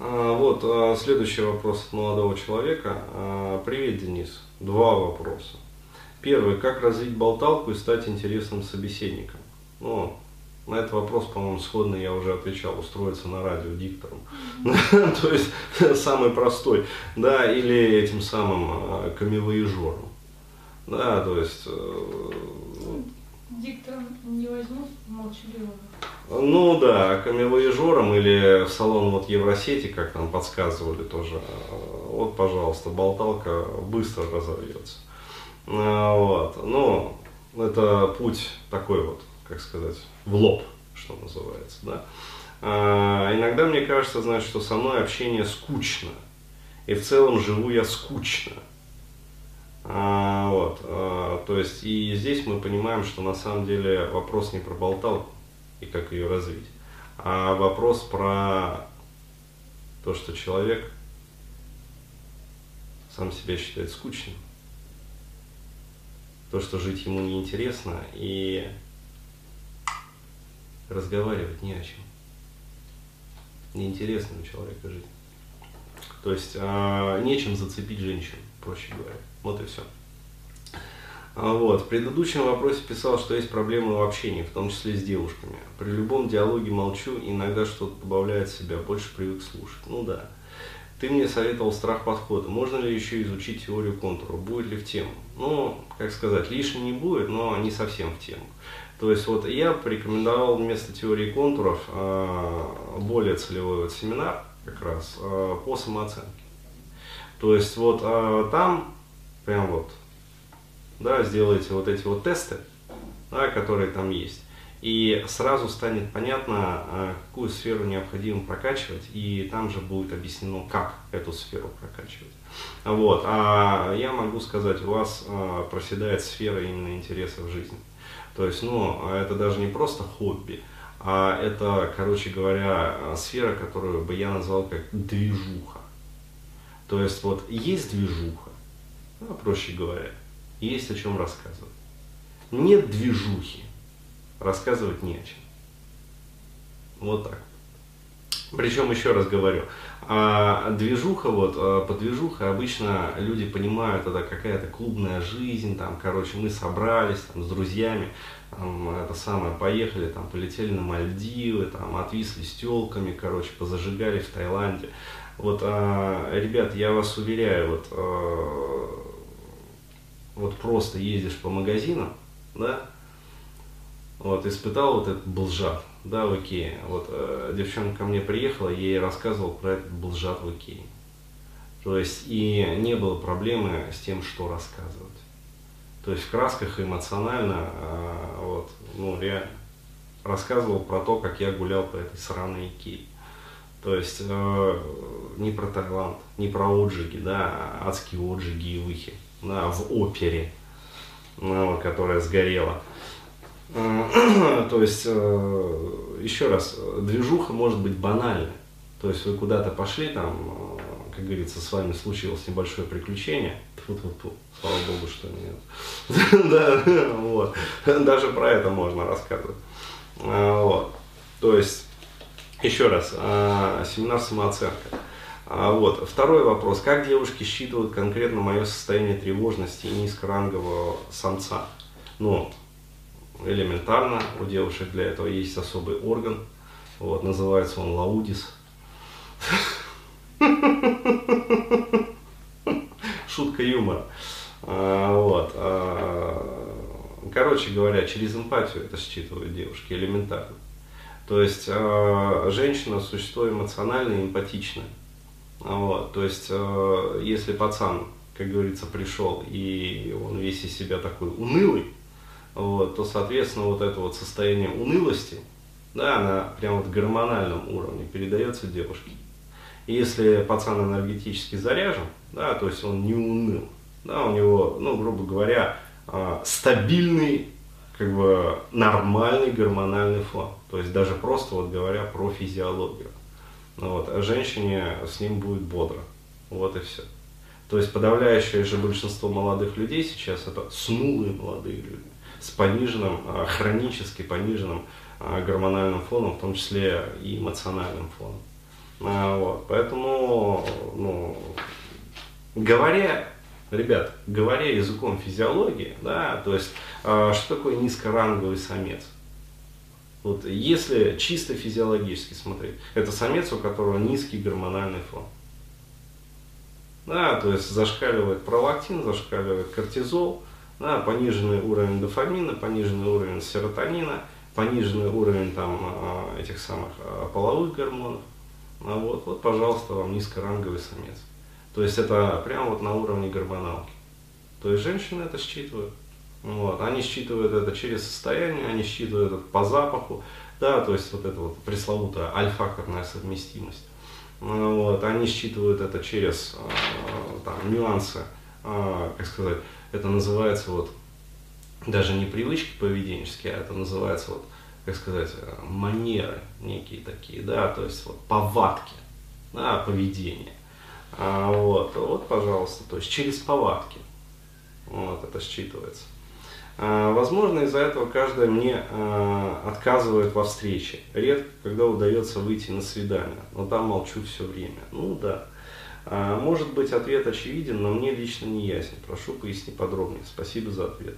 А, вот а, следующий вопрос от молодого человека. А, Привет, Денис. Два вопроса. Первый. Как развить болталку и стать интересным собеседником? Ну, на этот вопрос, по-моему, сходно я уже отвечал, устроиться на радио диктором. То есть самый простой. Да, или этим самым камевоежором. Да, то есть... э, Диктором не возьмут молчаливого. Ну да, камевоежором или в салон вот Евросети, как нам подсказывали тоже. э, Вот, пожалуйста, болталка быстро разовьется. А, Вот. Ну, это путь такой вот, как сказать, в лоб, что называется, да. А, иногда мне кажется, знаешь, что со мной общение скучно. И в целом живу я скучно. А, вот, а, то есть и здесь мы понимаем, что на самом деле вопрос не про болталку и как ее развить, а вопрос про то, что человек сам себя считает скучным, то, что жить ему неинтересно и разговаривать не о чем. Неинтересно у человека жить. То есть а, нечем зацепить женщину, проще говоря. Вот и все. А, Вот. В предыдущем вопросе писал, что есть проблемы в общении, в том числе с девушками. При любом диалоге молчу, иногда что-то добавляет себя, больше привык слушать. Ну да. Ты мне советовал страх подхода. Можно ли еще изучить теорию контура? Будет ли в тему? Ну, как сказать, лишним не будет, но не совсем в тему. То есть вот я порекомендовал вместо теории контуров а, более целевой вот семинар как раз а, по самооценке. То есть вот а, там прям вот, да, сделайте вот эти вот тесты, да, которые там есть. И сразу станет понятно, а, какую сферу необходимо прокачивать, и там же будет объяснено, как эту сферу прокачивать. Вот. А я могу сказать, у вас а, проседает сфера именно интереса в жизни. То есть, ну, это даже не просто хобби, а это, короче говоря, сфера, которую бы я назвал как движуха. То есть, вот есть движуха, ну, проще говоря, есть о чем рассказывать. Нет движухи, рассказывать не о чем. Вот так. Причем, еще раз говорю, а движуха, вот, а, под движухой обычно люди понимают, это какая-то клубная жизнь, там, короче, мы собрались там, с друзьями, там, это самое, поехали, там, полетели на Мальдивы, там, отвисли с телками, короче, позажигали в Таиланде. Вот, а, ребят, я вас уверяю, вот, вот просто ездишь по магазинам, да, вот, испытал вот этот блжат, да, в Икее. Вот, э, девчонка ко мне приехала, я ей рассказывал про этот блжат в Икее. То есть, и не было проблемы с тем, что рассказывать. То есть, в красках эмоционально, э, вот, ну, реально, рассказывал про то, как я гулял по этой сраной Икее. То есть, э, не про Таиланд, не про отжиги, да, а адские отжиги и выхи, да, в опере, ну, которая сгорела. Э, То есть, э, еще раз, движуха может быть банальной. То есть вы куда-то пошли, там, э, как говорится, с вами случилось небольшое приключение. Тьфу-тьфу-тьфу, слава богу, что нет. Да, вот. Даже про это можно рассказывать. Вот. То есть, еще раз, семинар самооценка. Вот. Второй вопрос. Как девушки считывают конкретно мое состояние тревожности и низкорангового самца? Ну, элементарно, у девушек для этого есть особый орган, вот, называется он лаудис. Шутка юмора. А, Вот. а, Короче говоря, через эмпатию это считывают девушки элементарно. То есть а, женщина существо эмоциональное и эмпатичное. Вот. То есть если пацан, как говорится, пришел и он весь из себя такой унылый, вот, то, соответственно, вот это вот состояние унылости, да, она прям вот гормональном уровне передается девушке. И если пацан энергетически заряжен, да, то есть он не уныл, да, у него, ну, грубо говоря, а, стабильный, как бы нормальный гормональный фон. То есть даже просто вот говоря про физиологию. Вот, а женщине с ним будет бодро. Вот и все. То есть подавляющее же большинство молодых людей сейчас это снулые молодые люди с пониженным, а, хронически пониженным а, гормональным фоном, в том числе и эмоциональным фоном. А, вот, поэтому, ну, говоря, ребят, говоря языком физиологии, да, то есть, что такое низкоранговый самец? Вот, если чисто физиологически смотреть, это самец, у которого низкий гормональный фон. Да, то есть зашкаливает пролактин, зашкаливает кортизол, да, пониженный уровень дофамина, пониженный уровень серотонина, пониженный уровень там, а, этих самых а, половых гормонов. А вот, вот, пожалуйста, вам низкоранговый самец. То есть это прямо вот на уровне гормоналки. То есть женщины это считывают. Вот. Они считывают это через состояние, они считывают это по запаху, да, то есть вот это вот пресловутая альфакторная совместимость. Вот. Они считывают это через э, там, нюансы, э, как сказать, это называется вот даже не привычки поведенческие, а это называется вот, как сказать, манеры некие такие, да, то есть вот повадки, да, поведение. А, вот, вот, пожалуйста, то есть через повадки. Вот это считывается. А, возможно, из-за этого каждая мне а, отказывает во встрече. Редко, когда удается выйти на свидание. Но там молчу все время. Ну да. А, может быть, ответ очевиден, но мне лично не ясен. Прошу пояснить подробнее. Спасибо за ответ.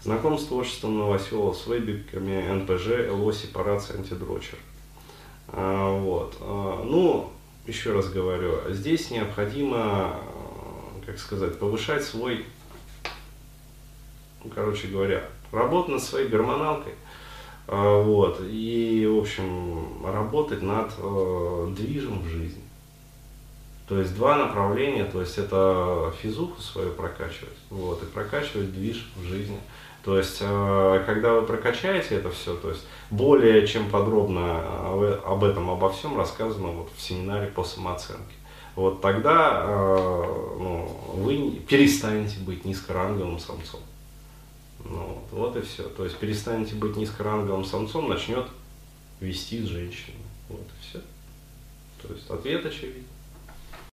Знаком с творчеством Новоселова, с вебиками НПЖ, ЛО, сепарация, антидрочер. Вот. Ну, еще раз говорю, здесь необходимо, как сказать, повышать свой короче говоря, работать над своей гормоналкой, а, вот, и, в общем, работать над э, движем в жизни. То есть два направления, то есть это физуху свою прокачивать, вот, и прокачивать движ в жизни. То есть, э, когда вы прокачаете это все, то есть более чем подробно об этом, обо всем рассказано вот в семинаре по самооценке. Вот тогда э, ну, вы перестанете быть низкоранговым самцом. Вот и все. То есть перестанете быть низкоранговым самцом, начнет вести с женщиной. Вот и все. То есть ответ очевиден.